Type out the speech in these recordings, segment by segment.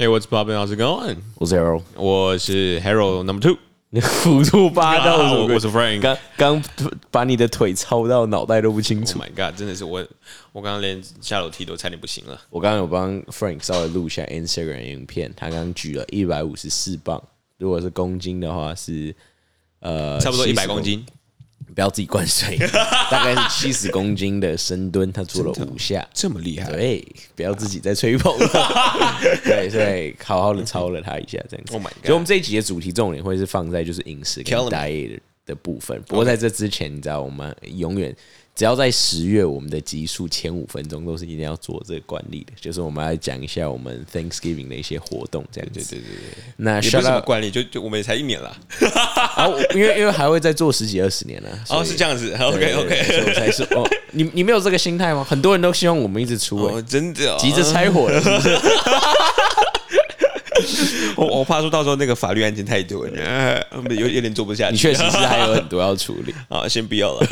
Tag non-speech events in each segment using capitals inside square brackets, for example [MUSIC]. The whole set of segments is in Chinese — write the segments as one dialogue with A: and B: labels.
A: Hey, what's popping? How's it going?
B: 我是 Harold，
A: 我是 Harold Number Two，你
B: 胡涂八道 [LAUGHS]
A: 啊
B: 什么鬼
A: 我我是 Frank。
B: 刚刚把你的腿操到脑袋都不清
A: Oh
B: 楚。
A: my god，真的是我，我刚刚连下楼梯都差点不行了。
B: 我刚刚有帮 Frank 稍微录一下 Instagram 影片，他刚刚举了一百五十四磅，如果是公斤的话是呃
A: 差不多一
B: 70
A: 百公斤，
B: 不要自己灌水，[LAUGHS] 大概是七十公斤的深蹲，他做了五下。
A: 这么厉害？
B: 对，不要自己再吹捧了。[LAUGHS] 对，所以好好的超了他一下，这样子。
A: Oh my god
B: 所以我们这一集的主题重点会是放在就是饮食跟 diet 的的部分。不过在这之前，你知道，我们永远只要在十月，我们的集数前五分钟都是一定要做这个惯例的，就是我们来讲一下我们 Thanksgiving 的一些活动，这样子。
A: 对对对对，
B: 那
A: 也不是
B: shout
A: 什么惯例，就就我们也才一年了。
B: 啊 [LAUGHS] 因为因为还会再做十几二十年呢。
A: 哦，是这样子。[LAUGHS] OK OK，
B: 所以我才说哦，你你没有这个心态吗？很多人都希望我们一直出、欸，
A: 哦，真的哦
B: 急着拆火了，是不是？[LAUGHS]
A: 我我怕说到时候那个法律案件太多有有点做不下去。
B: 你确实是还有很多要处理。[LAUGHS]
A: 啊，先不要了。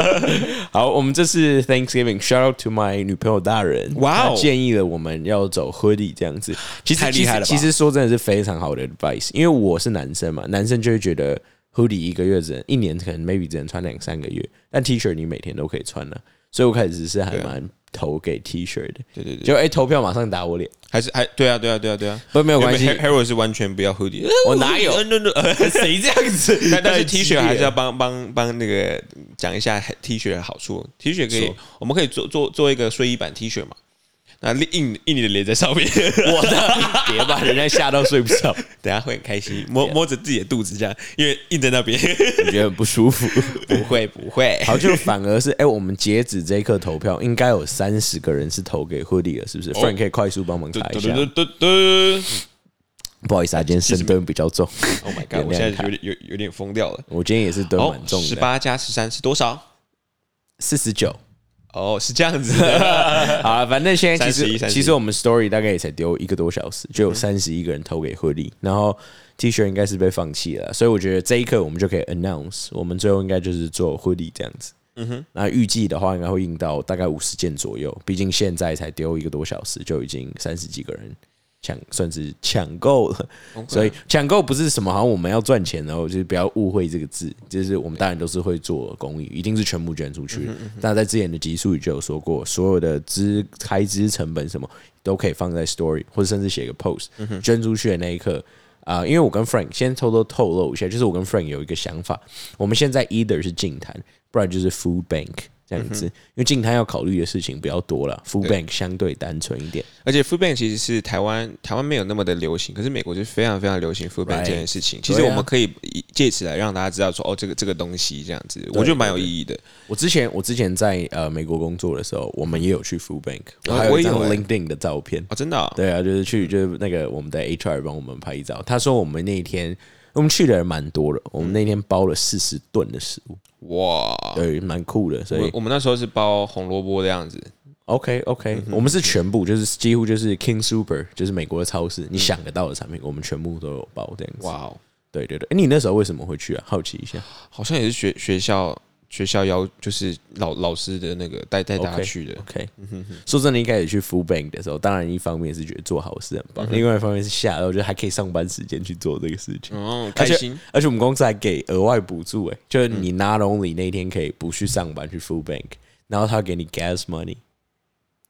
A: [LAUGHS]
B: 好，我们这次 Thanksgiving，shout out to my 女朋友大人，
A: 哇哦
B: 建议了我们要走 hoodie 这样子。其实
A: 太厉害了
B: 其实其实说真的是非常好的 advice，因为我是男生嘛，男生就会觉得 hoodie 一个月只能一年可能 maybe 只能穿两三个月，但 T 恤你每天都可以穿了，所以我开始是还蛮投给 T 恤的。
A: 对对对，
B: 就哎、投票马上打我脸，
A: 还是还对啊对啊对啊对啊，
B: 不没有关系。
A: Harold 是完全不要 hoodie，[LAUGHS]
B: 我哪有？[LAUGHS] [LAUGHS] 谁这样子？
A: 但但是 T 恤还是要帮帮帮那个讲一下 T 恤的好处。T 恤可以，我们可以做做做一个睡衣版 T 恤嘛，那印印你的脸在上面，[LAUGHS]
B: 我的，别把人家吓到睡不着，[LAUGHS]
A: 等下会很开心，摸摸着自己的肚子这样，因为印在那边。[LAUGHS]
B: 你觉得很不舒服。
A: 不会不会，
B: 好，就反而是哎、我们截止这一刻投票，应该有三十个人是投给 Hoodie 了，是不是、f r a n k 可以快速帮忙查一下。不好意思啊，今天深蹲比较重。
A: ，Oh my god！我现在有点有有点疯掉了。
B: 我今天也是蹲
A: 哦
B: 蛮，重的，
A: 十八加十三是多少？
B: 四十九。
A: 哦，是这样子的。[LAUGHS]
B: 好了，反正现在其
A: 31
B: 实
A: 31
B: 其实我们 Story 大概也才丢一个多小时，就有三十一个人投给 Hoodie，然后 T 恤应该是被放弃了，所以我觉得这一刻我们就可以 announce，我们最后应该就是做 Hoodie 这样子。嗯哼，那预计的话应该会印到大概五十件左右，毕竟现在才丢一个多小时，就已经三十几个人抢，算是抢购了。所以抢购不是什么好像我们要赚钱然后，就是不要误会这个字，就是我们当然都是会做公益，一定是全部捐出去。那在之前的集数里就有说过，所有的支开支成本什么都可以放在 story，或者甚至写个 post，捐出去的那一刻。啊、因为我跟 Frank 先偷偷透露一下，就是我跟 Frank 有一个想法，我们现在 either 是净坛，不然就是 food bank 这样子，因为静态要考虑的事情比较多了，food bank 相对单纯一点。
A: 而且 food bank 其实是台湾台湾没有那么的流行，可是美国就非常非常流行 food bank 这件事情。其实我们可以以借此来让大家知道说，哦，这个这个东西这样子，我觉得蛮有意义的。
B: 我之前我之前在呃美国工作的时候，我们也有去 food bank，我
A: 哦
B: 还有一张 LinkedIn 的照片。
A: 哦，真的啊，
B: 对啊，就是去就是那个我们的 HR 帮我们拍一张，他说我们那一天我们去的人蛮多的，我们那天包了四十吨的食物，
A: 哇！
B: 对，蛮酷的。所以
A: 我我们那时候是包红萝卜的样子
B: ，OK OK，我们是全部就是几乎就是 King Super，就是美国的超市，你想得到的产品，我们全部都有包这样子。
A: 哇哦，
B: 对对对，诶你那时候为什么会去啊？好奇一下。
A: 好像也是学学校学校要就是老老师的那个带带大家去的。
B: OK，说真的，一开始去 Full Bank 的时候，当然一方面是觉得做好事很棒，另外一方面是吓到，我觉得还可以上班时间去做这个事情。
A: 哦，开心，
B: 而且我们公司还给额外补助，哎，就是你 not only 那一天可以不去上班去 Full Bank，然后他给你 gas money。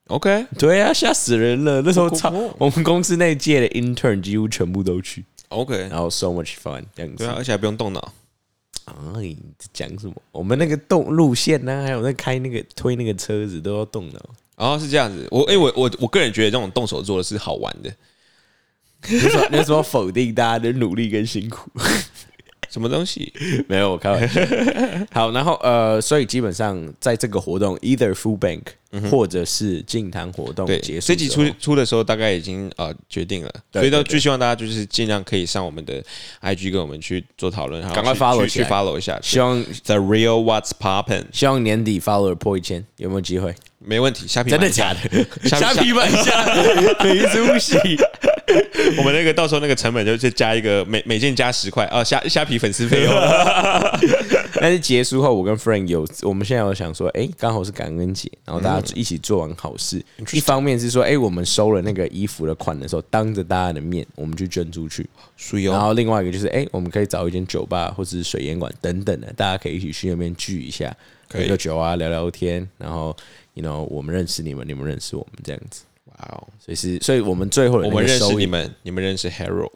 A: OK，
B: 对啊，吓死人了！那时候超
A: 酷酷，
B: 我们公司那一届的 intern 几乎全部都去
A: ，OK，
B: 然后 so much fun 这样子。
A: 对啊，而且还不用动脑。
B: 哎，讲什么？我们那个动路线呢、还有那开那个推那个车子都要动脑。
A: 哦，是这样子。我哎、我我我个人觉得这种动手做的是好玩的。
B: 你有什么你说否定大家的努力跟辛苦？[LAUGHS]
A: 什么东西？
B: 没有，我开玩笑。好，然后呃，所以基本上在这个活动，either food bank、或者是净谈活动
A: 对，
B: 结束
A: 这集出出的时候大概已经呃决定了，
B: 对
A: 所以都
B: 对对
A: 就希望大家就是尽量可以上我们的 IG 跟我们去做讨论，然后
B: 赶快 follow
A: 去去 follow 一下。
B: 希望
A: The real what's poppin
B: 希望年底 follower 破一千，有没有机会？
A: 没问题，虾皮
B: 真的假的？
A: 虾
B: 虾皮买一下，[LAUGHS] [LAUGHS] 没出息。
A: 我们那个到时候那个成本就就加一个每每件加十块啊，虾虾皮粉丝费用。[LAUGHS]
B: 但是结束后，我跟 Frank 有，我们现在有想说，哎、刚好是感恩节，然后大家一起做完好事。一方面是说，哎、我们收了那个衣服的款的时候，当着大家的面，我们去捐出去。然后另外一个就是，哎、我们可以找一间酒吧或者是水烟馆等等的，大家可以一起去那边聚一下，
A: 喝
B: 喝个酒啊，聊聊天，然后，you know，我们认识你们，你们认识我们这样子。
A: 哇哦，
B: 所以是，所以我们最后的
A: 我们认识你们，你们认识 Hero。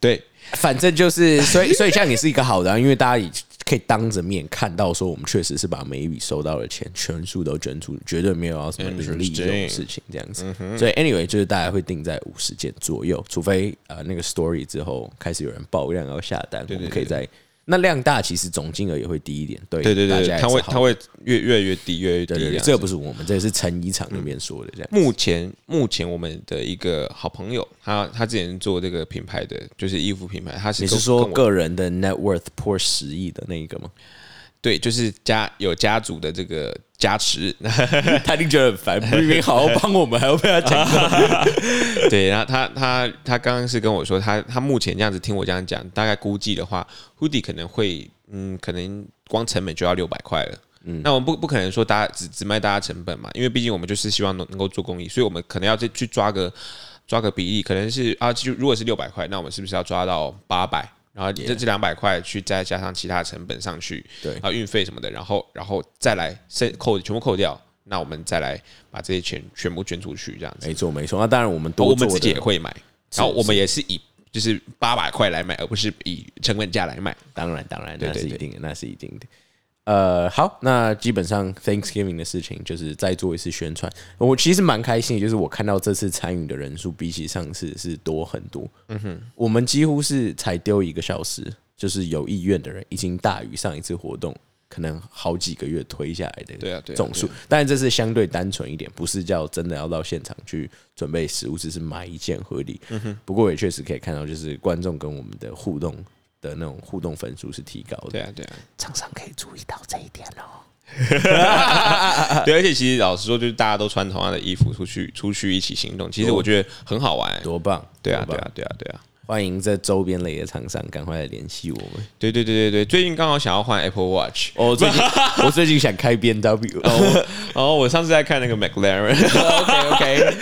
A: 对，
B: 反正就是，所以所以这样也是一个好的、啊，因为大家也可以当着面看到说，我们确实是把每一笔收到的钱全数都捐出，绝对没有要什么盈利这种事情这样子。所以 anyway，就是大家会定在五十件左右，除非呃那个 story 之后开始有人爆量要下单，我们可以在那量大，其实总金额也会低一点。对
A: 对对对，会它会越越来越低，越来越低这
B: 不是我们，这个是成衣厂那边说的这样。
A: 目前目前我们的一个好朋友，他他之前做这个品牌的，就是衣服品牌，他是
B: 你是说个人的 net worth 破十亿的那一个吗？
A: 对，就是家有家族的这个加持，
B: 他一定觉得很烦，明明好好帮我们，还要被他讲 [LAUGHS]
A: 对，然后他他他刚刚是跟我说，他他目前这样子听我这样讲，大概估计的话，Hoodie 可能会，嗯，可能光成本就要六百块了。嗯，那我们不不可能说大家只只卖大家成本嘛，因为毕竟我们就是希望能能够做公益，所以我们可能要再去抓个抓个比例，可能是啊，就如果是六百块，那我们是不是要抓到八百？然后这这两百块去再加上其他成本上去，
B: 对
A: 然后运费什么的，然后然后再来剩扣全部扣掉，那我们再来把这些钱全部捐出去，这样子。
B: 没错没错，那当然我们多
A: 我们自己也会买，然后我们也是以就是八百块来买，而不是以成本价来买。
B: 当然，当然，那是一定的，那是一定的。呃，好，那基本上 Thanksgiving 的事情就是再做一次宣传。我其实蛮开心的，就是我看到这次参与的人数比起上次是多很多。嗯哼，我们几乎是才丢一个小时，就是有意愿的人已经大于上一次活动可能好几个月推下来的总数。当然这是相对单纯一点，不是叫真的要到现场去准备食物，只是买一件合理。嗯哼不过也确实可以看到，就是观众跟我们的互动的那种互动分数是提高的。
A: 对啊，对啊，
B: 厂商可以注意到这一点哦。[LAUGHS]
A: 对，而且其实老实说，就是大家都穿同样的衣服出去出去一起行动，其实我觉得很好玩。
B: 多棒！
A: 对啊，
B: 多棒
A: 对啊，对啊，对啊。
B: 欢迎这周边类的厂商赶快来联系我们。
A: 对对对对对，最近刚好想要换 Apple Watch，
B: 哦，最近 [LAUGHS] 我最近想开 B N W。哦
A: 我上次在看那个 McLaren，，OK [LAUGHS]
B: OK，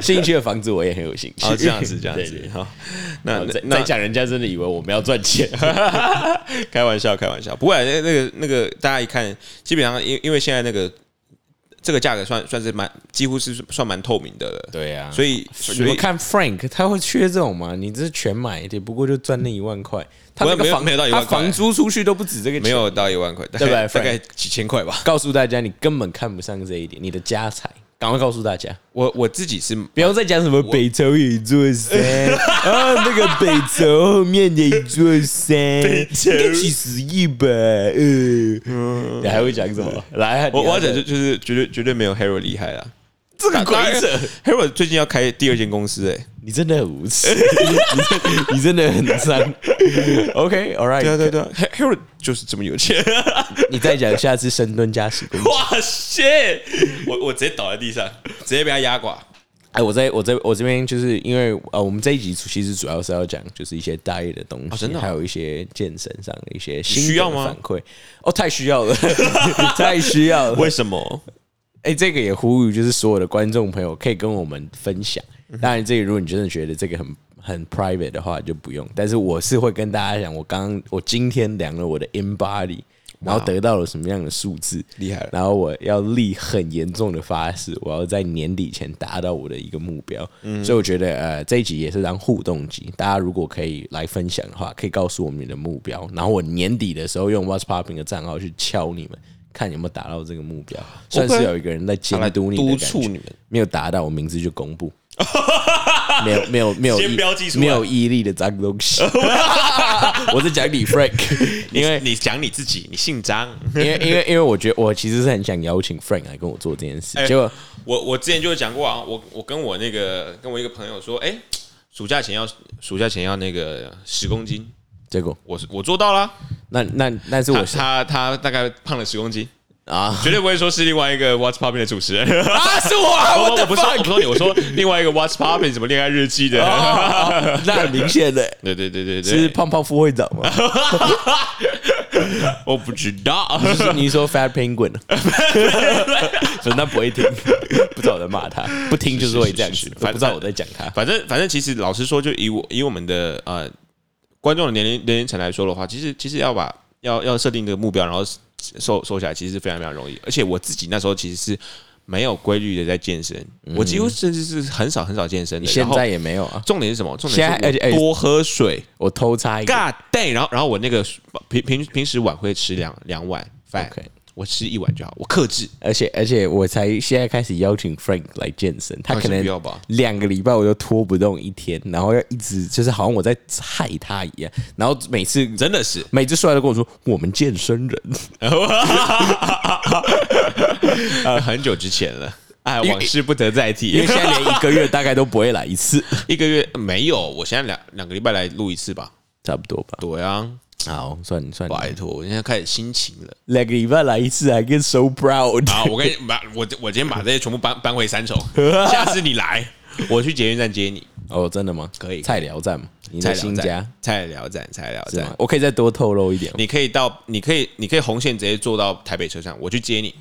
B: 新区的房子我也很有兴趣。
A: 哦，这样子这样。子好，那
B: 那再
A: 那
B: 再讲，人家真的以为我们要赚钱。[LAUGHS]
A: 开玩笑，开玩笑。不过那那个那个，大家一看，基本上因因为现在那个这个价格算算是蛮几乎是算蛮透明的了。
B: 对啊，
A: 所以所以
B: 你们看 Frank，他会缺这种吗？你这是全买，也不过就赚那一万块。他
A: 不没有
B: 那个房
A: 没有到一万块
B: 他房租出去都不止这个钱，
A: 没有到一万块，大
B: 对不对
A: 概大概几千块吧。
B: 告诉大家，你根本看不上这一点，你的家财，赶快告诉大家，
A: 我我自己是
B: 不要再讲什么北朝有一座山啊，那个北朝后面的一座山，应该几十亿吧？呃，你还会讲什么？来，
A: 我我讲就就是绝对绝对没有 Hero 厉害啦。
B: 这个规则
A: ，Hero 最近要开第二间公司哎、
B: 你真的很无耻，你 [LAUGHS] 真你真的很脏。OK，All right，
A: 对啊对啊对啊，He-，Hero 就是这么有钱。[LAUGHS]
B: 你再讲下次深蹲加十公斤。
A: 哇塞！我我直接倒在地上，直接被他压垮。
B: 哎，我在我在我这边就是因为呃，我们这一集其实主要是要讲就是一些 diet 的东西，
A: 哦真的哦
B: 还有一些健身上的一些
A: 需要吗
B: 反馈。哦，太需要了，[LAUGHS] 太需要了。
A: 为什么？
B: 哎、这个也呼吁就是所有的观众朋友可以跟我们分享。
A: 嗯
B: 当然，这个如果你真的觉得这个很很 private 的话，就不用。但是我是会跟大家讲，我刚刚我今天量了我的 in body，然后得到了什么样的数字，
A: 厉害了
B: 然后我要立很严重的发誓，我要在年底前达到我的一个目标。
A: 嗯
B: 所以我觉得呃这一集也是当互动集，大家如果可以来分享的话，可以告诉我们你的目标，然后我年底的时候用 What's Popping 的账号去敲你们。看有没有达到这个目标，算是有一个人在监督你
A: 督促你们。
B: 没有达到，我名字就公布。[LAUGHS] 没有没有没有
A: 先
B: 毅
A: 标记出来
B: 没有毅力的脏东西。[LAUGHS] 我是讲你 Frank，因为
A: 你讲你自己，你姓张。
B: 因为因为因为我觉得我其实是很想邀请 Frank 来跟我做这件事，
A: 哎
B: 结果
A: 我我之前就有讲过啊，我我跟我那个跟我一个朋友说，哎、暑假前要暑假前要那个十公斤，
B: 结果？
A: 我是我做到了，
B: 那那那是我是
A: 他他大概胖了十公斤，
B: 啊。
A: 绝对不会说是另外一个 What's Popping 的主持人。
B: 啊，是我啊，[LAUGHS]
A: 我
B: 我
A: 我不说我不说你，我说另外一个 What's Popping 什么恋爱日记的。
B: 那很明显的，
A: 对对对对对。
B: 是
A: 对，
B: 胖胖副会长吗？[LAUGHS]
A: 我不知道。
B: 就是你说 Fat Penguin，[LAUGHS] 所以他不会听，不知道我在骂他，不听就是会这样子，
A: 是是是是
B: 都不知道我在讲他。
A: 反正反正，其实老实说，就以我以我们的呃观众的年龄年龄层来说的话，其实其实要把要要设定这个目标，然后瘦瘦下来，其实是非常非常容易。而且我自己那时候其实是没有规律的在健身，我几乎甚至是很少很少健身的。
B: 现在也没有啊？
A: 重点是什么？重点是我多喝水
B: 我偷插一个
A: ，God damn！然后然后我那个平平平时晚会吃两两碗饭我吃一碗就好，我克制。
B: 而且而且我才现在开始邀请 Frank 来健身，他可能两个礼拜我都拖不动一天，然后要一直就是好像我在害他一样，然后每次
A: 真的是，
B: 每次出来都跟我说我们健身人，
A: 呃，[LAUGHS] 很久之前了，哎，往事不得再提
B: 因
A: 提
B: 为。现在连一个月大概都不会来一次，[LAUGHS]
A: 一个月没有，我现在两两个礼拜来录一次吧。
B: 差不多吧。
A: 对啊，
B: 好，算你算你，
A: 拜托，我现在开始心情了。
B: 两个礼拜来一次，I get so proud。
A: 好，我跟你 [LAUGHS] 把我我今天把这些全部搬搬回三重，[LAUGHS] 下次你来，我去捷运站接你。
B: 哦，真的吗？
A: 可以
B: 菜寮站嘛，你
A: 菜
B: 的新家
A: 菜聊站，菜聊站，？
B: 我可以再多透露一点。
A: 你可以到，你可以，你可以红线直接坐到台北车站，我去接你。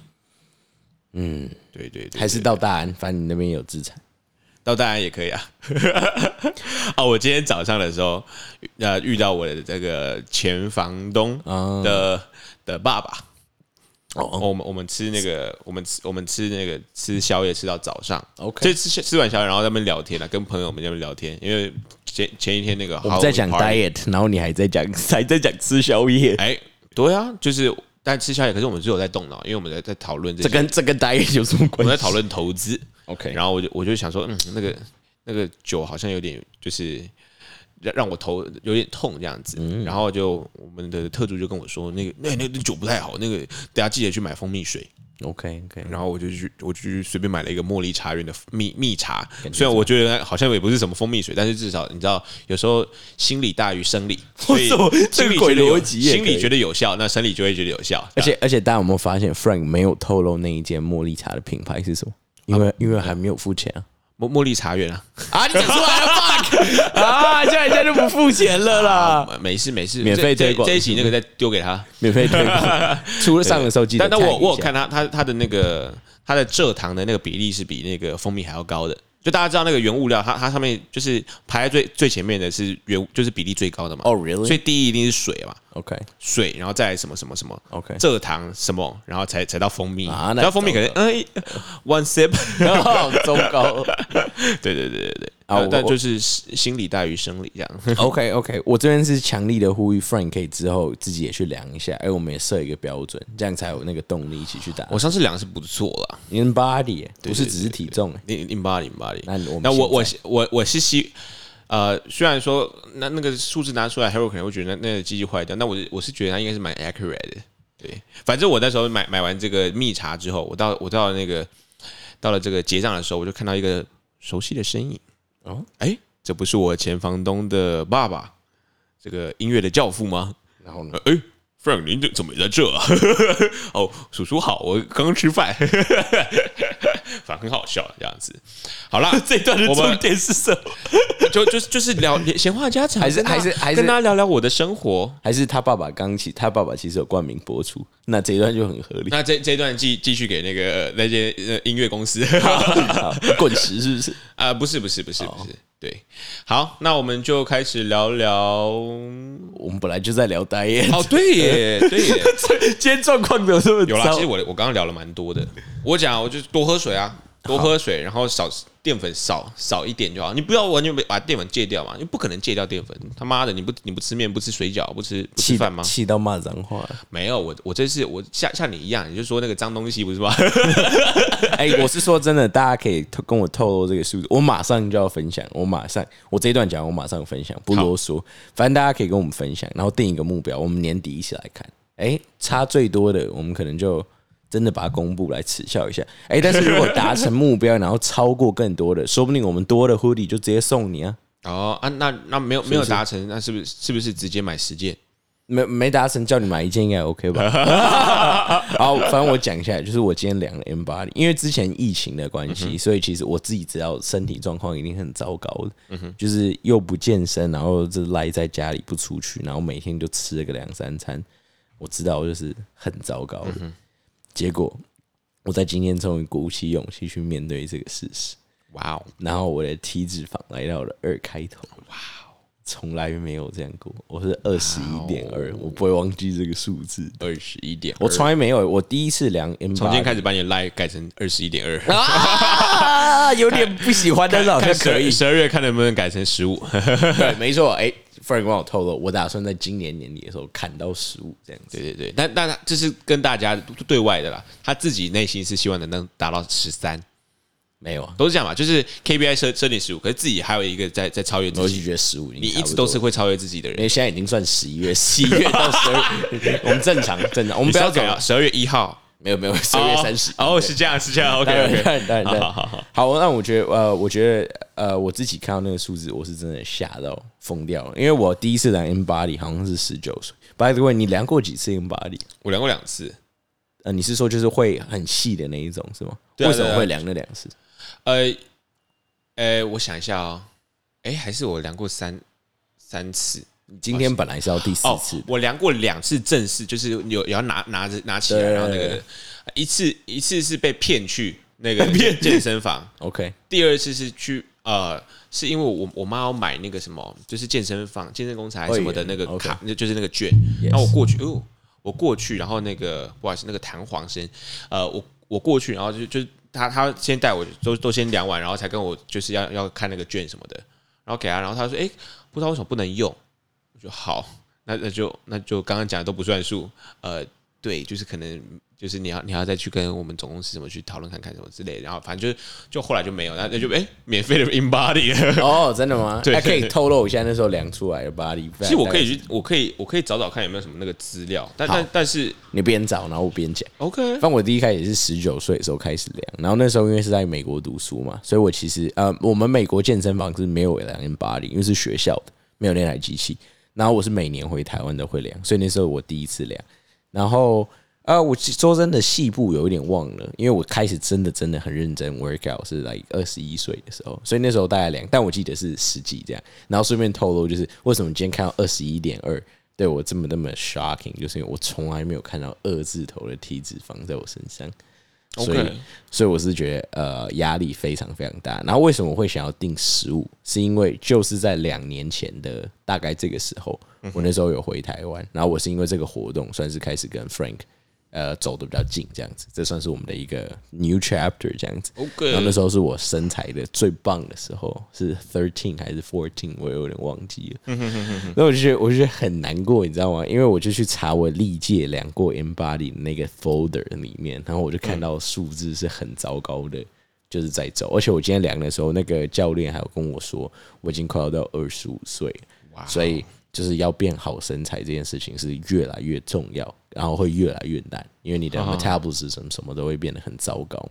B: 嗯，
A: 对对对，
B: 还是到大安，反正你那边有资产。
A: 到大安也可以啊。啊，[LAUGHS] 我今天早上的时候，呃，遇到我的这个前房东
B: 啊
A: 的的爸爸。
B: 哦
A: 我们我们吃那个，我们吃我们吃那个吃宵夜吃到早上
B: OK
A: 就吃吃完宵夜，然后在那边聊天啊，跟朋友们在那边聊天，因为前前一天那个
B: 我们在讲 diet，然后你还在讲还在讲吃宵夜，
A: 哎，对啊，就是但吃宵夜，可是我们只有在动脑，因为我们在在讨论这
B: 跟这跟 diet 有什么
A: 我
B: 关系？
A: 我们在讨论投资，
B: OK，
A: 然后我就我就想说，嗯，那个那个酒好像有点就是让让我头有点痛这样子，
B: 嗯
A: 然后就我们的特助就跟我说，那个那那那酒不太好，那个大家记得去买蜂蜜水。
B: OK OK，
A: 然后我就去，我就去随便买了一个茉莉茶园的蜜蜜茶。虽然我觉得好像也不是什么蜂蜜水，但是至少你知道，有时候心理大于生理，[LAUGHS] 所以心理觉得有心理觉得有效，那生理就会觉得有效。
B: 而且而且大家有没有发现 Frank 没有透露那一间茉莉茶的品牌是什么？因为因为还没有付钱啊。
A: 茉茉莉茶园啊，
B: 啊，你讲出来了，fuck！[LAUGHS] 啊，现在人家就不付钱了啦，
A: 啊没事没事，
B: 免费
A: 这
B: 推广
A: 这一集那个再丢给他。
B: 免费推广。[LAUGHS] 除了上的时候记得
A: 但但我我有看他他他的那个他的蔗糖的那个比例是比那个蜂蜜还要高的。就大家知道那个原物料，它它上面就是排在最最前面的是原就是比例最高的嘛。
B: 哦，really？
A: 所以第一一定是水嘛
B: ，OK
A: 水，然后再什么什么什么
B: OK，
A: 蔗糖什么，然后才才到蜂蜜。
B: 啊那
A: 然后蜂蜜可能
B: 糟
A: 哎 one sip，[LAUGHS]
B: 哦，糟糕。
A: 对对对对对，
B: 啊
A: 但就是心理大于生理这样。[LAUGHS]
B: OK OK，我这边是强力的呼吁，Frank 可以之后自己也去量一下，哎，我们也设一个标准，这样才有那个动力一起去打。
A: 我上次量是不错了
B: ，in body 不是只是体重，哎
A: 零零八零八零。
B: 那我们
A: 那我我我我是希，呃，虽然说那那个数字拿出来，Hero 可能会觉得那那个机器坏掉，那我我是觉得它应该是蛮 accurate 的。对，反正我那时候买买完这个蜜茶之后，我到我到了那个到了这个结账的时候，我就看到一个熟悉的身影。
B: 哦
A: 哦，哎，这不是我前房东的爸爸，这个音乐的教父吗？
B: 然后呢？
A: 呃哎，Frank，您这怎么也在这啊？[LAUGHS] 哦，叔叔好，我刚刚吃饭，反正很好笑这样子。好啦，[LAUGHS]
B: 这段的重点是什么？[LAUGHS]
A: 就就就是聊闲话家常，
B: 还是还是还是
A: 跟大家聊聊我的生活。
B: 还是他爸爸刚起，他爸爸其实有冠名播出，那这一段就很合理。
A: 那这这一段继继续给那个呃那些呃音乐公司 [LAUGHS]
B: 好滚石是不是？
A: 啊，不是不是不是不是，对，好，那我们就开始聊聊。
B: 我们本来就在聊呆耶，
A: 哦，对耶，对耶，
B: 今天状况怎么这么
A: 有啦。其实我我刚刚聊了蛮多的，我讲我就多喝水啊，多喝水，然后少淀粉少少一点就好。你不要完全把淀粉戒掉嘛，你不可能戒掉淀粉。他妈的，你不你不吃面，不吃水饺，不吃不吃饭吗？
B: 气到骂脏话。
A: 没有，我我这是我像像你一样，你就说那个脏东西不是吗？[LAUGHS]
B: 哎、我是说真的，大家可以跟我透露这个数字，我马上就要分享，我马上，我这一段讲，我马上分享，不啰嗦。反正大家可以跟我们分享，然后定一个目标，我们年底一起来看。哎、差最多的，我们可能就真的把它公布来耻笑一下。哎、但是如果达成目标，然后超过更多的，说不定我们多的 hoodie 就直接送你啊。
A: 哦啊，那那没有没有达成，那是不是是不是直接买十件？
B: 没没达成，叫你买一件应该 OK 吧？[LAUGHS] 好，反正我讲一下，就是我今天量了 M 八零，因为之前疫情的关系，所以其实我自己知道身体状况一定很糟糕的，就是又不健身，然后就赖在家里不出去，然后每天就吃了个两三餐，我知道就是很糟糕的。结果我在今天终于鼓起勇气去面对这个事实，
A: 哇哦，
B: 然后我的体脂肪来到了二开头，哇哦，从来没有这样过，我是二十一点二，我不会忘记这个数字。
A: 二十一点，
B: 我从来没有，我第一次量
A: 从今天开始把你的 line 改成二十一点二，
B: 啊，有点不喜欢，但是好像可以。
A: 十二月看能不能改成十五。[LAUGHS]
B: 对，没错。哎，Frank 帮我透露，我打算在今年年底的时候砍到十五这样子。
A: 对对对，但但他这是跟大家对外的啦，他自己内心是希望能能达到十三，
B: 没有啊，
A: 都是这样嘛，就是 KPI 设设定十五，可是自己还有一个在在超越自己，
B: 我就觉得十五，
A: 你一直都是会超越自己的人。
B: 因。为现在已经算十一月，十一月到十二，[LAUGHS] 我们正常正常，我们不要讲
A: 啊，十二月一号，
B: 没有没有，十二月三十。
A: 哦，是这样是这样，OK [LAUGHS] OK，
B: 当然当然当然
A: 好好好，
B: 好，那我觉得呃，我觉得呃，我自己看到那个数字，我是真的吓到疯掉了，因为我第一次量 M 八里好像是十九岁。By the way，你量过几次 M 八里？
A: 我量过两次，
B: 呃，你是说就是会很细的那一种是吗？为什么会量那两次？
A: 呃呃，我想一下哦，哎，还是我量过三三次。
B: 你今天本来是要第四
A: 哦
B: 次。的，，
A: 我量过两次正式，就是有有要拿拿着拿起来，然后那个一次一次是被骗去那个健健身房，[LAUGHS]
B: OK，
A: 第二次是去呃，是因为我我妈要买那个什么，就是健身房、健身公司还是什么的那个卡，就就是那个券。
B: Yes
A: 然后我过去，哦，我过去，然后那个不好意思，那个弹簧声，呃，我我过去，然后就就他他先带我都都先量完，然后才跟我就是要要看那个券什么的，然后给他，然后他说，哎、不知道为什么不能用，我就好，那那就那就刚刚讲的都不算数，呃，对，就是可能就是你要你要再去跟我们总公司什么去讨论看看什么之类的，然后反正就就后来就没有，那那就哎、免费的 in body 了。
B: 哦，真的吗？[LAUGHS]
A: 对
B: 那可以透露一下那时候量出来的 body。
A: 其实我可以去，我可以我可以找找看有没有什么那个资料，但但但是
B: 你边找，然后我边讲。
A: OK，
B: 反正我第一开始也是十九岁的时候开始量，然后那时候因为是在美国读书嘛，所以我其实呃，我们美国健身房是没有量 in body，，因为是学校的，没有那台机器。然后我是每年回台湾都会量，所以那时候我第一次量。然后呃，我说真的细部有一点忘了，因为我开始真的真的很认真 workout 是来二十一岁的时候，所以那时候大概量，但我记得是十几这样。然后顺便透露，就是为什么今天看到二十一点二。对我这么那么 shocking，就是因为我从来没有看到二字头的体脂肪在我身上，所以所以我是觉得呃压力非常非常大。然后为什么会想要定十五？是因为就是在两年前的大概这个时候，我那时候有回台湾，然后我是因为这个活动算是开始跟 Frank 呃走的比较近，这样子，这算是我们的一个 new chapter 这样子。
A: OK，
B: 然后那时候是我身材的最棒的时候，是 thirteen 还是 fourteen，我有点忘记了。那我就觉得我就觉得很难过，你知道吗？因为我就去查我历届量过 M body 的那个 folder 里面，然后我就看到数字是很糟糕的，就是在走。而且我今天量的时候，那个教练还有跟我说，我已经快要到二十五岁所以就是要变好身材这件事情是越来越重要，然后会越来越难，因为你的 metabolism 什么都会变得很糟糕。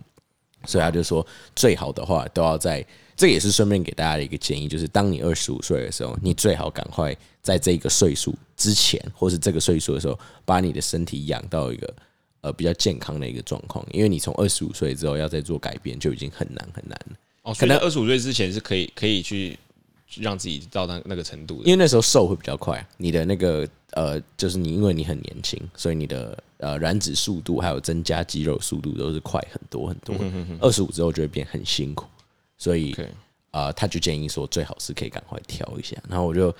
B: 所以他就说，最好的话都要在，这也是顺便给大家的一个建议，就是当你二十五岁的时候，你最好赶快在这个岁数之前，或是这个岁数的时候，把你的身体养到一个呃比较健康的一个状况，因为你从二十五岁之后要再做改变，就已经很难很难了。
A: 哦，可能二十五岁之前是可以可以去去让自己到那那个程度的。
B: 因为那时候瘦会比较快，你的那个呃，就是你因为你很年轻，所以你的呃燃脂速度还有增加肌肉速度都是快很多很多。二十五之后就会变很辛苦，所以呃，他就建议说最好是可以赶快调一下。然后我就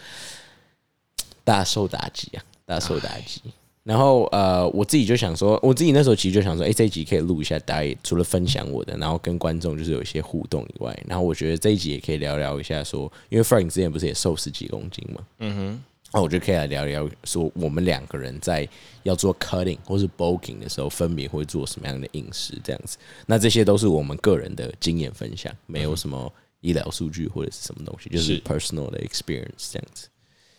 B: 大受打击啊，大受打击。然后呃，我自己就想说，我自己那时候其实就想说，哎、这一集可以录一下 diet，除了分享我的，然后跟观众就是有一些互动以外，然后我觉得这一集也可以聊聊一下说，因为 Frank 之前不是也瘦十几公斤嘛，嗯哼，那我就可以来聊聊说，我们两个人在要做 cutting 或是 bulking 的时候，分别会做什么样的饮食这样子。那这些都是我们个人的经验分享，没有什么医疗数据或者是什么东西，就是
A: 是
B: personal 的 experience 这样子。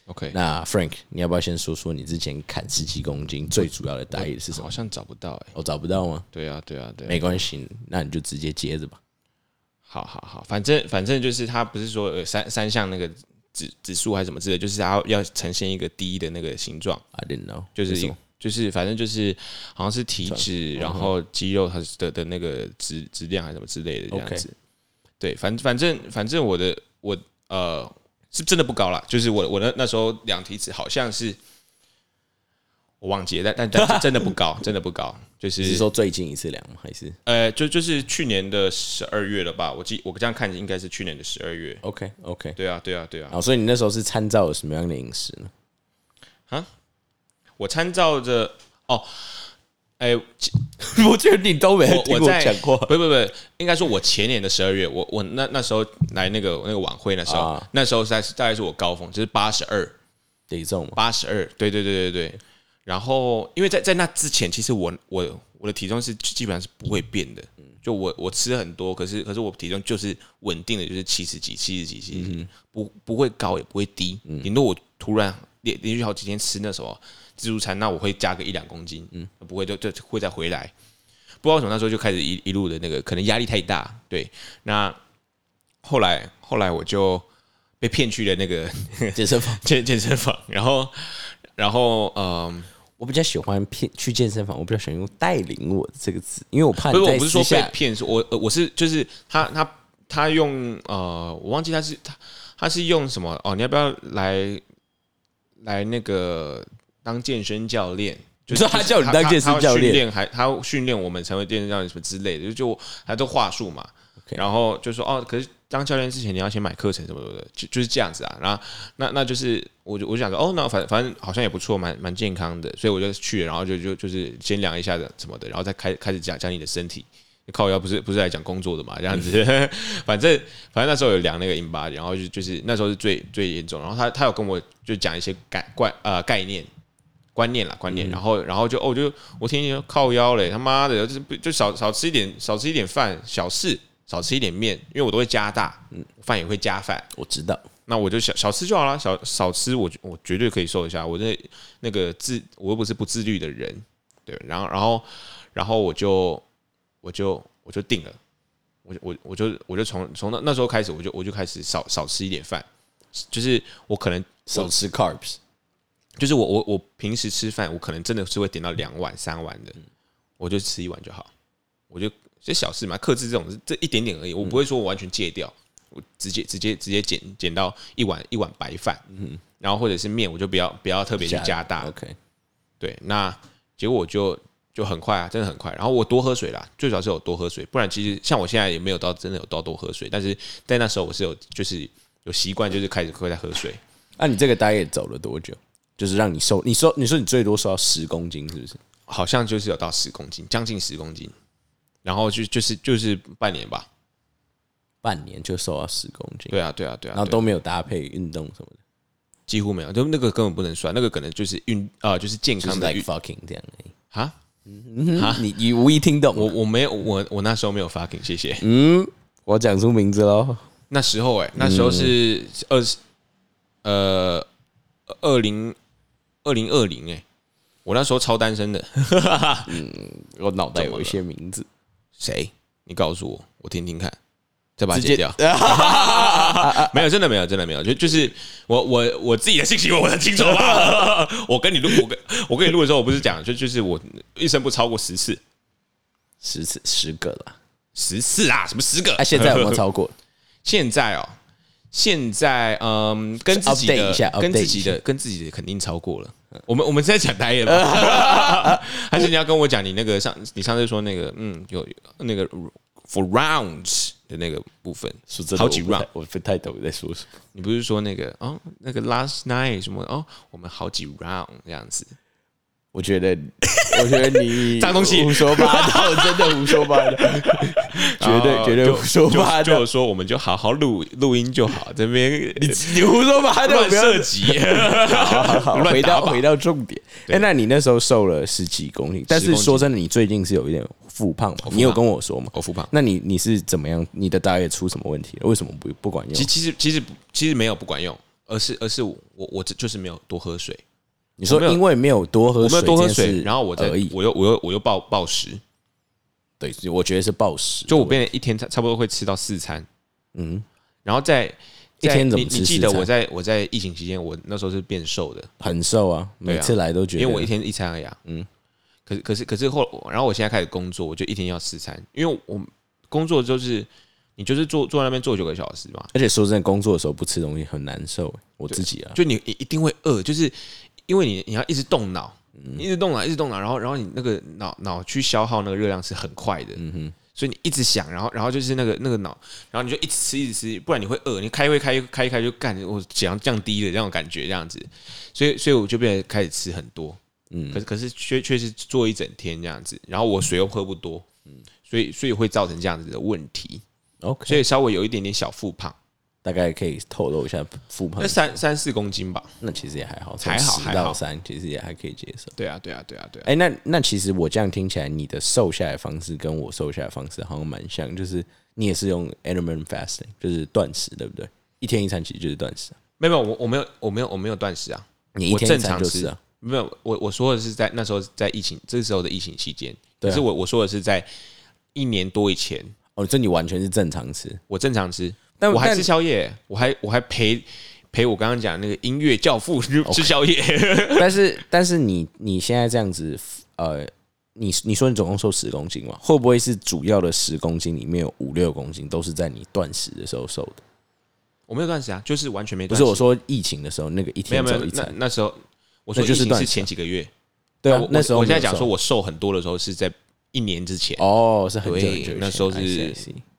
A: OK，
B: 那 Frank，你要不要先说说你之前砍十几公斤最主要的 diet 是什么
A: 好？像找不到哎。
B: 我找不到吗？
A: 对啊，对啊，对啊。
B: 没关系，那你就直接接着吧。
A: 好好好，反正反正就是他不是说有三三项那个指指数还是什么之类，就是他要呈现一个低的那个形状
B: ，I didn't know，
A: 就是就是反正就是好像是体脂，然后肌肉它的的那个质质量还是什么之类的这样子。对，反反正反正我的我呃是真的不高了，就是我我那那时候量体脂好像是我忘记了，但但但真的不高，真的不高，就是
B: 你是说最近一次量吗？还是
A: 呃就就是去年的十二月了吧？我记我这样看应该是去年的十二月。
B: OK OK？
A: 对啊，对啊，对啊，
B: 好，所以你那时候是参照了什么样的饮食呢？
A: 啊我参照着哦，哎、
B: 我 [LAUGHS] 觉得你都没
A: 我我在
B: 讲过。
A: 不不不，应该说我前年的十二月，我我那那时候来那个那个晚会，那时候、
B: 啊。
A: 那时候在大概是我高峰，就是八十二，
B: 体重，
A: 八十二，对对对对对。然后因为在在那之前，其实我我我的体重是基本上是不会变的，就我我吃很多，可是可是我体重就是稳定的，就是七十几、七十几、七十几，不不会高也不会低，顶多我突然连连续好几天吃那什么自助餐，那我会加个一两公斤，嗯，不会就就会再回来。不知道为什么那时候就开始一一路的那个，可能压力太大，对。那后来后来我就被骗去了那个 [LAUGHS]
B: 健身房。[LAUGHS]
A: 健健身房，然后然后嗯，
B: 我比较喜欢骗去健身房，我比较喜欢用“带领我”这个字，因为我怕
A: 不是
B: 你在
A: 我不是说
B: 私下
A: 被骗，是我呃我是就是他他他用呃我忘记他是他他是用什么哦，你要不要来来那个当健身教练？就
B: 是说他叫你当健身教练
A: 他他训练还他训练我们成为健身教练什么之类的，就还都话术嘛。然后就说哦，可是当教练之前你要先买课程什么的，就就是这样子啊。然后那那就是我就我就想说哦，那反反正好像也不错，蛮蛮健康的，所以我就去了，然后就就就是先量一下的什么的，然后再开开始讲讲你的身体。靠腰不是不是来讲工作的嘛，这样子，[LAUGHS] 反正反正那时候有量那个 in body，然后就就是那时候是最最严重，然后他他有跟我就讲一些概概呃概念观念啦观念，然后然后就哦就我天天靠腰嘞，他妈的就就少少吃一点少吃一点饭，小事少吃一点面，因为我都会加大，嗯，饭也会加饭，
B: 我知道，
A: 那我就小小吃就好了，少少吃我我绝对可以瘦一下。我这那个自我又不是不自律的人，对，然后然后然后我就我就我就定了，我我我就我就从从那那时候开始，我就我就开始少少吃一点饭，就是我可能
B: 少吃 carbs。
A: 就是我我我平时吃饭，我可能真的是会点到两碗三碗的，我就吃一碗就好，我就这小事嘛，克制这种这一点点而已，我不会说我完全戒掉，我直接直接直接减减到一碗一碗白饭，嗯，然后或者是面，我就不要不要特别去加大
B: ，OK，
A: 对，那结果我就就很快啊，真的很快。然后我多喝水啦，最主要是有多喝水，不然其实像我现在也没有到真的有到多喝水，但是在那时候我是有就是有习惯，就是开始会在喝水。
B: 那、你这个 diet 走了多久？就是让你瘦，你说，你说你最多瘦到十公斤，是不是？
A: 好像就是有到十公斤，将近十公斤，然后就就是就是半年吧。
B: 半年就瘦到十公斤，
A: 对啊，对啊，对啊，
B: 然后都没有搭配运动什么的，
A: 几乎没有，就那个根本不能算，那个可能就是运啊、就是健
B: 就是
A: 康的
B: fucking 这样而已。
A: 啊。
B: 你你无意听懂
A: 我我没有，我我那时候没有 fucking，谢谢。
B: 嗯，我讲出名字喽。
A: 那时候哎、那时候是二十呃二零二零二零哎，我那时候超单身的。[LAUGHS]
B: 我脑袋有一些名字，
A: 谁？你告诉我，我听听看，再把它剪掉。[LAUGHS] [LAUGHS] 没有，真的没有，真的没有。就就是我我我自己的信息我很清楚吧。我跟你录，我跟我跟你录的时候，我不是讲，就就是我一生不超过十次，
B: 十次十个啦。
A: 十次啊，什么十个？
B: 那、现在有没有超过？
A: 现在哦，现在嗯，跟自己的
B: 一下
A: 跟自己的跟自己的肯定超过了。我们我们是在讲打野吗？[LAUGHS] 还是你要跟我讲你那个上你上次说那个嗯有那个 for rounds 的那个部分？
B: 说真的，
A: 好几 round，
B: 我不太懂你在说什么。
A: 你不是说那个哦那个 last night 什么哦我们好几 round 这样子？
B: 我觉得，[LAUGHS] 我觉得你 [LAUGHS]
A: 脏东西
B: 胡说八道，真的胡说八道，[LAUGHS] 绝对绝对胡说八道
A: 就就。说我们就好好录录音就好，这边
B: 你你胡说八道，
A: 乱
B: 不要
A: 涉及，
B: 回到回到重点。哎，那你那时候瘦了十几公斤，但是说真的，你最近是有一点复胖嘛？你有跟我说吗？
A: 我复胖。
B: 那你你是怎么样？你的 diet 出什么问题了？为什么不不管用
A: 其？其实其实其实没有不管用，而是而是我我这就是没有多喝水，
B: 你说因为没有多喝水，
A: 没有多喝水，然后我再。我又我又我又暴暴食，
B: 对，我觉得是暴食。
A: 就我变成一天差差不多会吃到四餐，
B: 嗯，
A: 然后在
B: 一天怎
A: 你
B: 么吃四
A: 你记得我
B: 餐？
A: 在我在疫情期间，我那时候是变瘦的，
B: 很瘦啊，每次来都觉得，
A: 因为我一天一餐而已、啊。嗯，可是可是可是后，然后我现在开始工作，我就一天要四餐，因为我工作就是你就是坐坐在那边坐九个小时嘛，
B: 而且说真的，工作的时候不吃东西很难受。我自己啊，
A: 就你你一定会饿，就是因为你你要一直动脑，你一直动脑，一直动脑，然后然后你那个脑脑去消耗那个热量是很快的，嗯哼，所以你一直想，然后然后就是那个那个脑，然后你就一直吃一直吃，不然你会饿，你开会开开一开就干，我血糖降低了这种感觉这样子，所以所以我就变得开始吃很多，嗯，可是可是却却是做一整天这样子，然后我水又喝不多，嗯，所以所以会造成这样子的问题
B: ，OK，
A: 所以稍微有一点点小复胖，
B: 大概可以透露一下复胖
A: 那，三三四公斤吧，
B: 那其实也还好，
A: 还好
B: 十
A: 还好。
B: 到三其实也还可以接受。
A: 对啊对啊对啊对啊，
B: 哎、那那其实我这样听起来，你的瘦下来的方式跟我瘦下来的方式好像蛮像，就是你也是用 intermittent fasting，就是断食，对不对？一天一餐其实就是断食。啊，
A: 没有没有我我没有我没有我没有断食啊，我
B: 你一天一
A: 正常吃。
B: 啊。
A: 没有，我我说的是在那时候在疫情这时候的疫情期间，可是我我说的是在一年多以前，
B: 哦，这你完全是正常吃，
A: 我正常吃，我还吃宵夜，我还我还陪陪我刚刚讲那个音乐教父 [LAUGHS] 吃宵夜，[LAUGHS]
B: 但是但是你你现在这样子，呃，你你说你总共瘦十公斤嘛？会不会是主要的十公斤里面有五六公斤都是在你断食的时候瘦的？
A: 我没有断食啊，就是完全没断。
B: 不是我说疫情的时候那个一天
A: 没有没有，那那时候我说
B: 就是
A: 是前几个月，
B: 对啊，那时候
A: 我我现在讲说我瘦很多的时候是在一年之前
B: 哦，是很久很久
A: 那时候是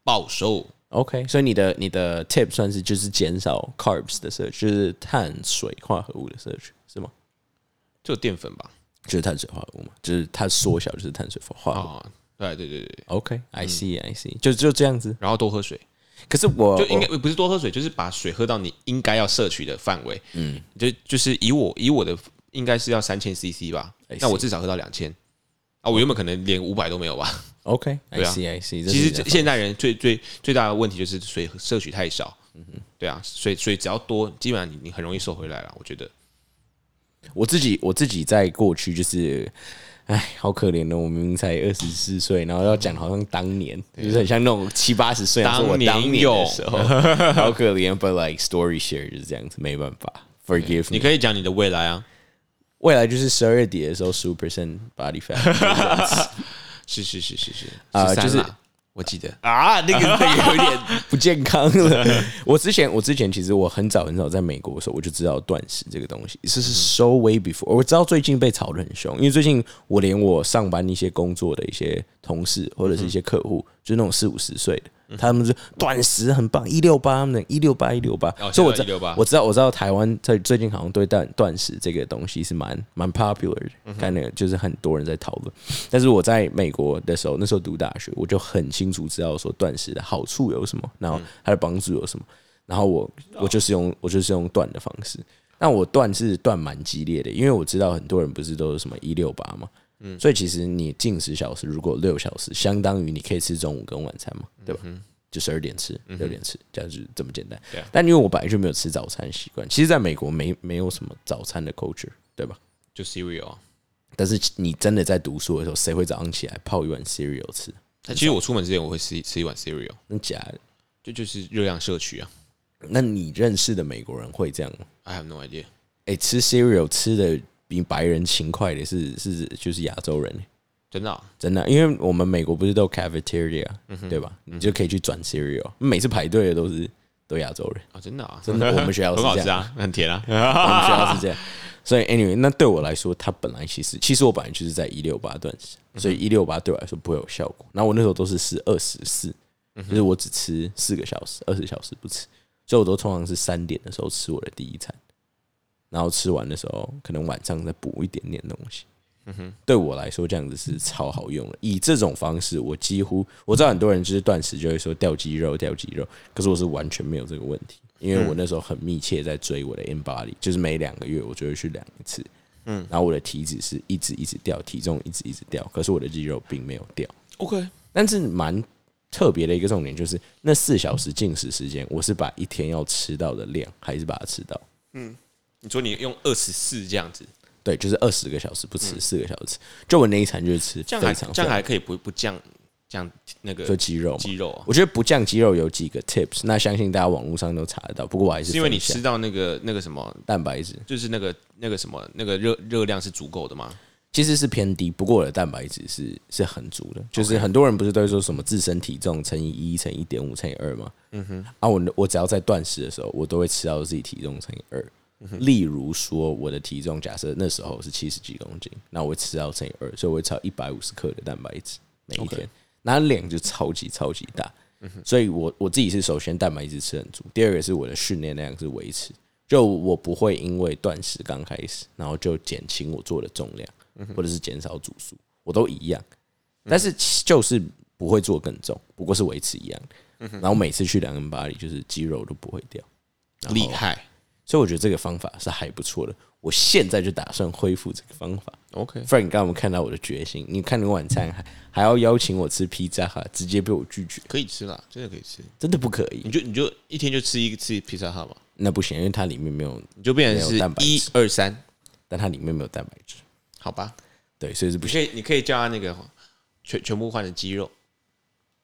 A: 暴瘦。
B: OK，所以你的你的 tip 算是就是减少 carbs 的摄取，就是碳水化合物的摄取，是吗？
A: 就淀粉吧，
B: 就是碳水化合物嘛，就是它缩小就是碳水化合物。
A: 啊，对对对对
B: ，OK，I、see I see，就就这样子。
A: 然后多喝水，
B: 可是我
A: 就应该不是多喝水，就是把水喝到你应该要摄取的范围。嗯，就就是以我以我的应该是要三千 CC 吧那我至少喝到两千啊，我原本可能连五百都没有吧。
B: OK，I、
A: 对啊
B: see I see
A: 其实现代人最最最大的问题就是水摄取太少嗯。对啊，水水只要多，基本上你你很容易瘦回来了。我觉得
B: 我自己我自己在过去就是，哎，好可怜的，我明明才二十四岁，然后要讲好像当年，就是很像那种七八十岁，
A: 当年
B: 当年
A: 有
B: 的时候，好可怜。But like story share 就是这样子，没办法，forgive
A: 你
B: me。
A: 可以讲你的未来啊，
B: 未来就是十二月底的时候，十五 percent body fat [LAUGHS] 就是
A: 是是是是是
B: 啊
A: 13
B: 就是
A: 我记得
B: 啊，那个 [LAUGHS] 那个有点不健康了。[LAUGHS] 我之前我之前其实我很早很早在美国的时候，我就知道断食这个东西，是是 so way before。我知道最近被炒得很凶，因为最近我连我上班一些工作的一些同事或者是一些客户，就是那种四五十岁的，他们就断食很棒，一六八，他们一六八一六八，
A: 哦
B: 所以我知
A: 现在有168
B: 我知道我知道台湾在最近好像对断断食这个东西是蛮蛮 popular 的，看那个就是很多人在讨论。但是我在美国的时候，那时候读大学，我就很清楚知道说断食的好处有什么，然后它的帮助有什么。然后我我就是用我就是用断的方式，那我断是断蛮激烈的，因为我知道很多人不是都是什么一六八嘛，嗯，所以其实你进十小时，如果六小时，相当于你可以吃中午跟晚餐嘛，对吧？就十二点吃，六点吃，这样就这么简单。但因为我本来就没有吃早餐习惯，其实在美国没没有什么早餐的 culture，对吧？
A: 就 cereal 啊。
B: 但是你真的在读书的时候，谁会早上起来泡一碗 cereal 吃？
A: 其实我出门之前我会吃吃一碗 cereal，
B: 那假的？
A: 就就是热量摄取啊。
B: 那你认识的美国人会这样吗
A: ？I have no idea。
B: 哎、吃 cereal 吃的比白人勤快的是是就是亚洲人、
A: 真的啊、
B: 真的，因为我们美国不是都有 cafeteria，、对
A: 嗯
B: 吧？你就可以去转 cereal，每次排队的都是都亚洲人，
A: 啊，真的啊，
B: 真的 [LAUGHS] 我们学校是这样。
A: 很好吃啊，很甜啊。[LAUGHS]
B: 我们学校是这样。所以 anyway，那对我来说，它本来其实其实我本来就是在一六八段食，所以一六八对我来说不会有效果。然后我那时候都是吃二十四，就是我只吃四个小时，二十小时不吃，所以我都通常是三点的时候吃我的第一餐，然后吃完的时候可能晚上再补一点点东西。对我来说这样子是超好用的。以这种方式，我几乎我知道很多人就是断食就会说掉肌肉、掉肌肉，可是我是完全没有这个问题，因为我那时候很密切在追我的 in body，就是每两个月我就会去量一次，嗯，然后我的体脂是一直一直掉，体重一直一直掉，可是我的肌肉并没有掉。
A: OK，
B: 但是蛮特别的一个重点就是，那四小时进食时间，我是把一天要吃到的量，还是把它吃到。
A: 你说你用二十四这样子，
B: 对，就是二十个小时不吃，四个小时吃，就我那一餐就是吃
A: 这样还可以不不降降那个
B: 做肌肉，
A: 肌肉，
B: 我觉得不降肌肉有几个 tips，那相信大家网络上都查得到。不过我还是
A: 因为你吃到那个那个什么
B: 蛋白质，
A: 就是那个那个什么那个热热量是足够的吗？
B: 其实是偏低，不过我的蛋白质是是很足的。就是很多人不是都会说什么自身体重乘以一乘以一点五乘以二吗？嗯哼，啊，我我只要在断食的时候，我都会吃到自己体重乘以二。例如说，我的体重假设那时候是七十几公斤，那我会吃到乘以二，所以我会吃到一百五十克的蛋白质每一天，那量就超级超级大。所以我我自己是首先蛋白质吃很足，第二个是我的训练量是维持，就我不会因为断食刚开始，然后就减轻我做的重量。或者是减少组数，我都一样，但是就是不会做更重，不过是维持一样。然后每次去两根巴黎，就是肌肉都不会掉，
A: 厉害。
B: 所以我觉得这个方法是还不错的。我现在就打算恢复这个方法。
A: OK，Frank，
B: 刚刚我们看到我的决心，你看你晚餐还还要邀请我吃披萨哈，直接被我拒绝。
A: 可以吃啦，真的可以吃，
B: 真的不可以。
A: 你就你就一天就吃一次披萨哈嘛？
B: 那不行，因为它里面没有，
A: 你就变成是一二三，
B: 但它里面没有蛋白质。
A: 好吧，
B: 对，所以是不
A: 可以，你可以叫他那个全全部换成鸡肉，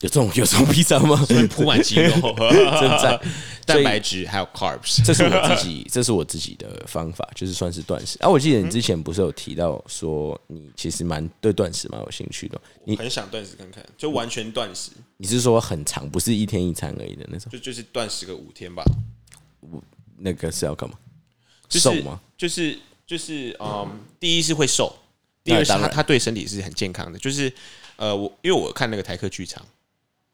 B: 有这种 [LAUGHS] 有这种披萨吗？
A: 铺满肌肉，[LAUGHS]
B: 正在 [LAUGHS]
A: 蛋白质还有 carbs，
B: 这是我自己，这是我自己的方法，就是算是断食。啊，我记得你之前不是有提到说你其实蛮对断食蛮有兴趣的，你
A: 很想断食看看，就完全断食。
B: 你是说很长，不是一天一餐而已的那种？
A: 就就是断食个五天吧。
B: 五那个是要干嘛？
A: 瘦
B: 吗？
A: 就是。就是嗯，第一是会瘦，第二是他他对身体是很健康的。就是呃，我因为我看那个台客剧场，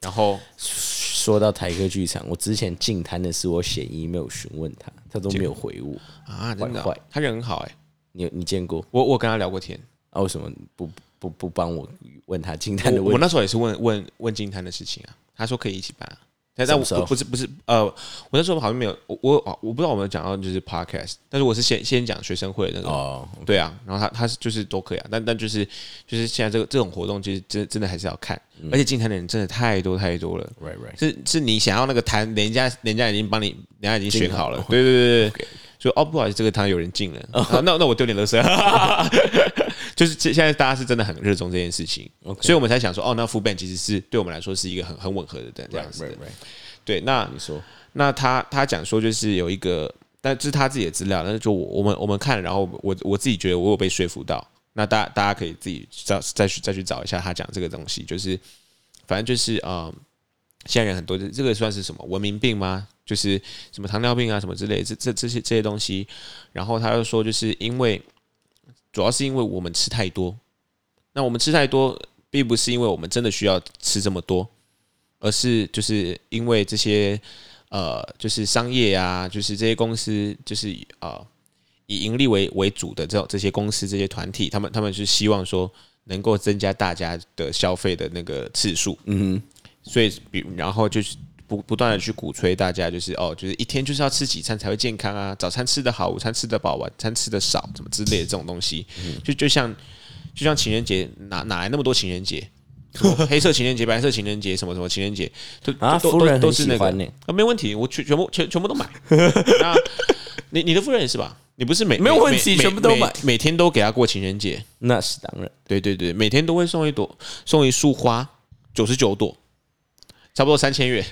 A: 然后
B: 说到台歌剧场，我之前进摊的是我写 email 询问他，他都没有回我
A: 啊，真的，他人很好哎，
B: 你你见过？
A: 我我跟他聊过天
B: 啊，为什么不不不帮我问他进摊的问题？
A: 我那时候也是问问问进摊的事情啊，他说可以一起办。但我不是不是呃，我那时候好像没有我我我不知道我们讲到就是 podcast，但是我是先先讲学生会那种哦，对啊，然后他他是就是都可以啊，但但就是就是现在这个这种活动其实真真的还是要看，而且进摊的人真的太多太多了
B: ，right right，
A: 是是你想要那个摊，人家人家已经帮你，人家已经选好了，对对对对，说 [LAUGHS] 哦不好意思，这个摊有人进了，那那我丢点垃圾。[LAUGHS] 就是现在大家是真的很热衷这件事情，所以我们才想说，哦，那 Full Band 其实是对我们来说是一个很很吻合的这样子的。对，那
B: 你说，
A: 那他他讲说就是有一个，但这是他自己的资料，但是就我我们我们看，然后我我自己觉得我有被说服到。那大大家可以自己找再去再去找一下他讲这个东西，就是反正就是呃，现在人很多，这个算是什么文明病吗？就是什么糖尿病啊什么之类，这这这些这些东西。然后他又说，就是因为。主要是因为我们吃太多，那我们吃太多，并不是因为我们真的需要吃这么多，而是就是因为这些呃，就是商业啊，就是这些公司，就是啊，以盈利为为主的这这些公司、这些团体，他们他们是希望说能够增加大家的消费的那个次数，嗯哼，所以比然后就是。不不断的去鼓吹大家就是哦，就是一天就是要吃几餐才会健康啊？早餐吃得好，午餐吃得饱，晚餐吃得少，怎么之类的这种东西，就就像就像情人节哪哪来那么多情人节？黑色情人节、白色情人节，什么什么情人节，都都都都是那个啊，没问题，我全全部全全部都买。[LAUGHS] 那你你的夫人也是吧？你不是每
B: 没有问题，全部都买，
A: 每天都给他过情人节？
B: 那是当然，
A: 对对对，每天都会送一朵，送一束花，九十九朵。差不多三千元，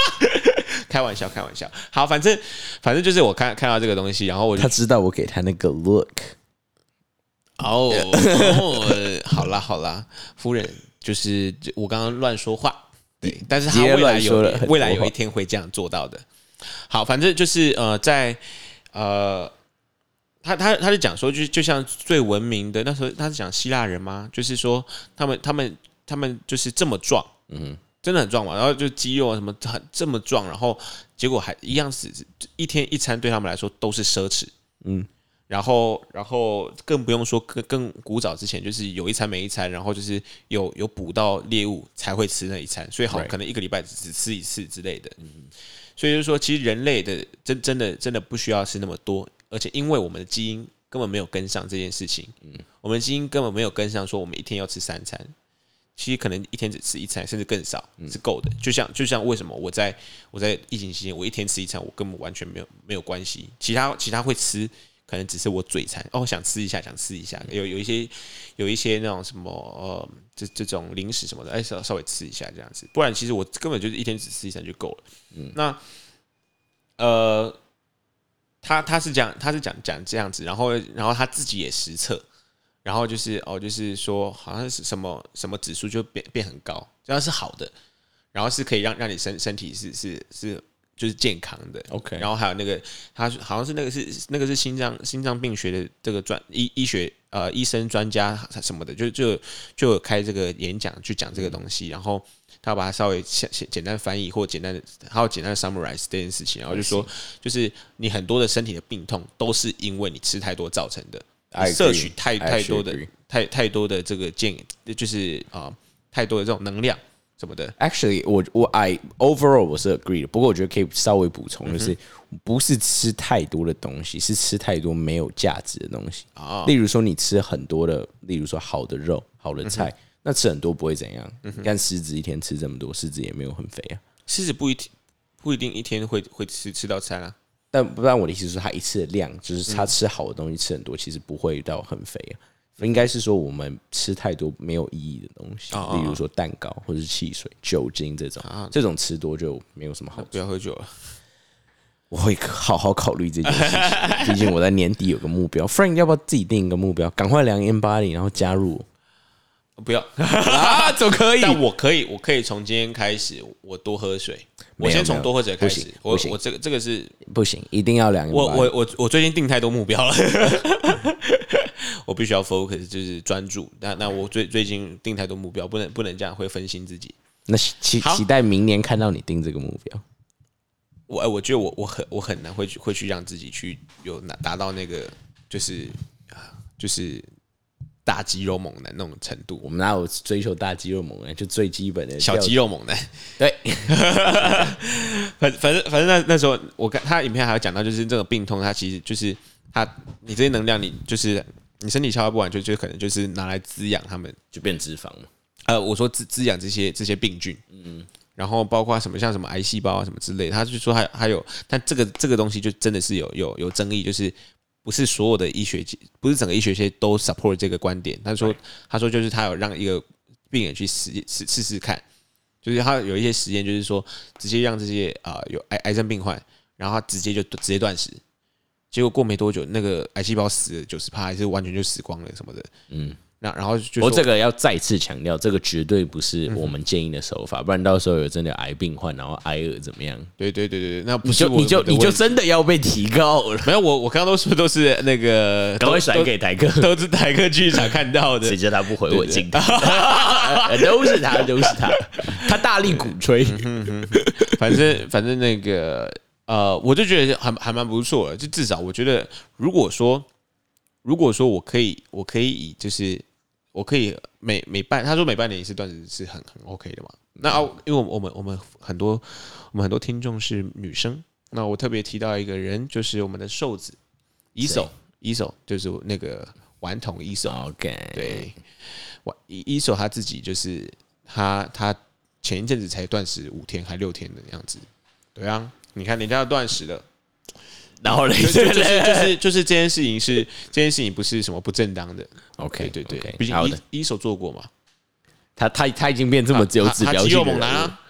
A: [LAUGHS] 开玩笑，开玩笑。好，反正反正就是我看看到这个东西，然后我就
B: 他知道我给他那个 look。
A: 哦，[LAUGHS] 好啦好啦，夫人，就是我刚刚乱说话，对，但是他未来有未来有一天会这样做到的。好，反正就是呃，在呃，他他他是讲说，就就像最文明的那时候，他是讲希腊人吗？就是说他们他们他们就是这么壮，嗯。真的很壮嘛，然后就肌肉啊什么很这么壮，然后结果还一样是一天一餐对他们来说都是奢侈，嗯，然后然后更不用说更更古早之前就是有一餐没一餐，然后就是有有捕到猎物才会吃那一餐，所以好可能一个礼拜只吃一次之类的，嗯，所以就是说其实人类的真真的真的不需要吃那么多，而且因为我们的基因根本没有跟上这件事情，嗯，我们基因根本没有跟上说我们一天要吃三餐。其实可能一天只吃一餐，甚至更少是够的。就像就像为什么我在我在疫情期间，我一天吃一餐，我根本完全没有没有关系。其他其他会吃，可能只是我嘴馋哦，想吃一下，想吃一下，有有一些有一些那种什么呃，这这种零食什么的，哎，稍稍微吃一下这样子，不然其实我根本就是一天只吃一餐就够了。嗯，那呃，他他是讲他是讲讲这样子，然后然后他自己也实测，然后就是哦，就是说好像是什么什么指数就变变很高，这样是好的，然后是可以让让你身身体是是是。就是健康的
B: ，OK。
A: 然后还有那个，他好像是那个是那个是心脏心脏病学的这个专医医学呃医生专家什么的，就就就开这个演讲去讲这个东西，然后他把它稍微简简单翻译或简单的还有简单的 summarize 这件事情，然后就说就是你很多的身体的病痛都是因为你吃太多造成的，摄取太太多的太太多的这个建议就是啊太多的这种能量。什么的
B: ？Actually，我我 I overall 我是 agree 的，不过我觉得可以稍微补充，就是不是吃太多的东西，是吃太多没有价值的东西啊。例如说，你吃很多的，例如说好的肉、好的菜，那吃很多不会怎样。你看狮子一天吃这么多，狮子也没有很肥啊。
A: 狮子不一定不一定一天会会吃吃到餐啊。
B: 但不然我的意思是，他一次的量，就是他吃好的东西吃很多，其实不会到很肥啊。应该是说我们吃太多没有意义的东西，例如说蛋糕或者是汽水、酒精这种，这种吃多就没有什么好。
A: 不要喝酒了，
B: 我会好好考虑这件事情。毕竟我在年底有个目标，Frank 要不要自己定一个目标，赶快量 M 八零，然后加入？
A: 不要 [LAUGHS]
B: 啊，总可以。
A: 但我可以，我可以从今天开始，我多喝水。我先从多喝者开始。我我这个这个是
B: 不行，一定要量。
A: 我我我我最近定太多目标了。[LAUGHS] 我必须要 focus，就是专注。那那我最最近定太多目标，不能不能这样，会分心自己。
B: 那期期待明年看到你定这个目标。
A: 我我觉得我我很我很难会去会去让自己去有达达到那个就是啊就是大肌肉猛男那种程度。
B: 我们哪有追求大肌肉猛男？就最基本的
A: 小肌肉猛男。
B: 对，[LAUGHS]
A: 反反正反正那那时候我看他影片还有讲到，就是这个病痛，它其实就是他你这些能量，你就是。你身体消化不完，就就可能就是拿来滋养他们，
B: 就变脂肪了。
A: 呃，我说滋滋养这些这些病菌，嗯，然后包括什么像什么癌细胞啊什么之类，他就说还还有，但这个这个东西就真的是有有有争议，就是不是所有的医学界，不是整个医学界都 support 这个观点。他说他说就是他有让一个病人去试试试试看，就是他有一些实验，就是说直接让这些啊有癌癌症病患，然后他直接就直接断食。结果过没多久，那个癌细胞死了九十趴，还是完全就死光了什么的。嗯，那然后就
B: 我这个要再次强调，这个绝对不是我们建议的手法，不然到时候有真的癌病患，然后挨饿怎么样？
A: 对对对对对，那不
B: 就你就你就真的要被提高了。
A: 没有，我我刚刚都说都是那个 [LAUGHS]
B: 赶快甩给台哥，
A: 都是台哥剧场看到的。
B: 谁叫他不回我镜头？[LAUGHS] 都是他，都是他，他大力鼓吹。
A: 反正反正那个。呃，我就觉得还还蛮不错的，就至少我觉得，如果说如果说我可以，我可以以就是我可以每每半，他说每半年一次断食是很很 OK 的嘛。那啊，因为我们我们很多我们很多听众是女生，那我特别提到一个人，就是我们的瘦子一手一手，就是那个顽童一手。
B: OK，
A: 对，顽一一手他自己就是他他前一阵子才断食五天还六天的样子，对啊。你看人家要断食了，
B: 然后呢？
A: 就是 [LAUGHS] 就是就是这件事情是这件事情不是什么不正当的。
B: OK，
A: 对对，毕竟一一手做过嘛。
B: 他他他已经变这么自由指标性
A: 猛男啊！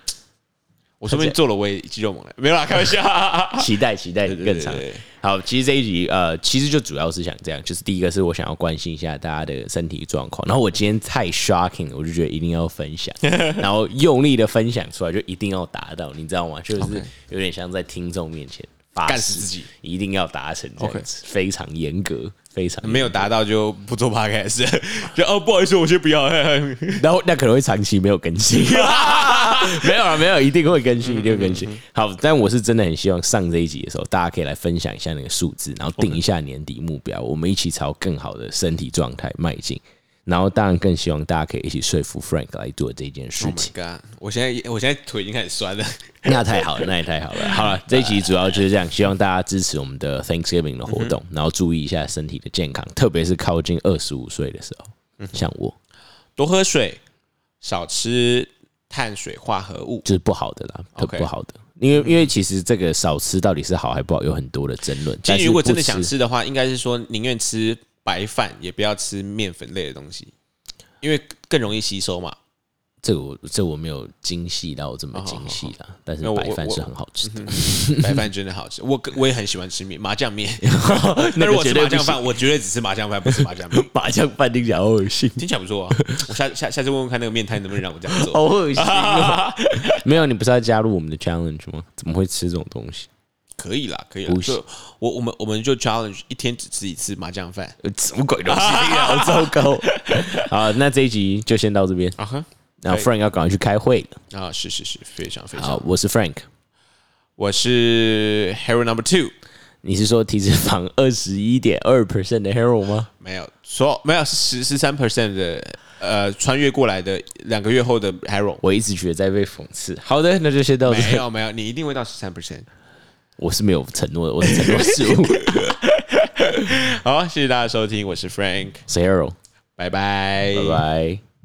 A: 我说不定做了我也肌肉猛男，没有啦，开玩笑。[LAUGHS]
B: 期待期待更长。好，其实这一集呃，其实就主要是想这样，就是第一个是我想要关心一下大家的身体状况，然后我今天太 shocking，我就觉得一定要分享，[LAUGHS] 然后用力的分享出来，就一定要达到，你知道吗？就是有点像在听众面前。
A: 干死自己，
B: 一定要达成这样子，非常严格，非常
A: 没有达到就不做 podcast，[LAUGHS] 就哦不好意思，我先不要，[LAUGHS]
B: 然后那可能会长期没有更新，[LAUGHS] 没有了，没有，一定会更新，一定会更新。好，但我是真的很希望上这一集的时候，大家可以来分享一下那个数字，然后定一下年底目标，我们一起朝更好的身体状态迈进。然后当然更希望大家可以一起说服 Frank 来做这件事情。
A: 我现在我现在腿已经开始酸了。[LAUGHS]
B: 那太好了，那也太好了。[LAUGHS] 好了，这一集主要就是这样，希望大家支持我们的 Thanksgiving 的活动，然后注意一下身体的健康，特别是靠近二十五岁的时候，像我，
A: 多喝水，少吃碳水化合物，
B: 就是不好的啦，不好的。因为因为其实这个少吃到底是好还不好，有很多的争论。
A: 其实如果真的想
B: 吃，
A: 吃的话，应该是说宁愿吃白饭，也不要吃面粉类的东西，因为更容易吸收嘛。
B: 这个我这我没有精细到这么精细啦，但是
A: 那
B: 白饭是很好吃的。
A: 白饭真的好吃，我我也很喜欢吃面麻酱面。[LAUGHS]
B: 那
A: 那如果吃麻酱饭，我绝对只吃麻酱饭，不吃麻酱面。[LAUGHS]
B: 麻酱饭听起来好恶心，
A: 听起来不错啊，我下下下次问问看那个面摊能不能让我这样做。
B: 好恶心啊。[LAUGHS] 没有，你不是要加入我们的 challenge 吗？怎么会吃这种东西？
A: 可以啦，可以啦。
B: 不行
A: 就我我们我们就 challenge 一天只吃一次麻酱饭。
B: 呃什么鬼东西？[LAUGHS] 好糟糕。好，那这一集就先到这边。
A: 啊哈
B: ，Frank 要赶快去开会了。
A: 啊，是是是，非常非常。
B: 好，我是 Frank。
A: 我是 hero number two，
B: 你是说体脂肪二十一点二 percent 的 hero 吗？
A: 没有说没有是十十三 percent 的呃穿越过来的两个月后的 hero。
B: 我一直觉得在被讽刺。好的，那就先到这
A: 没。有没有，你一定会到十三 percent。
B: 我是没有承诺的，我是承诺失误。[LAUGHS]
A: 好，谢谢大家收听，我是 Frank，
B: 是 hero，
A: 拜拜，
B: 拜拜。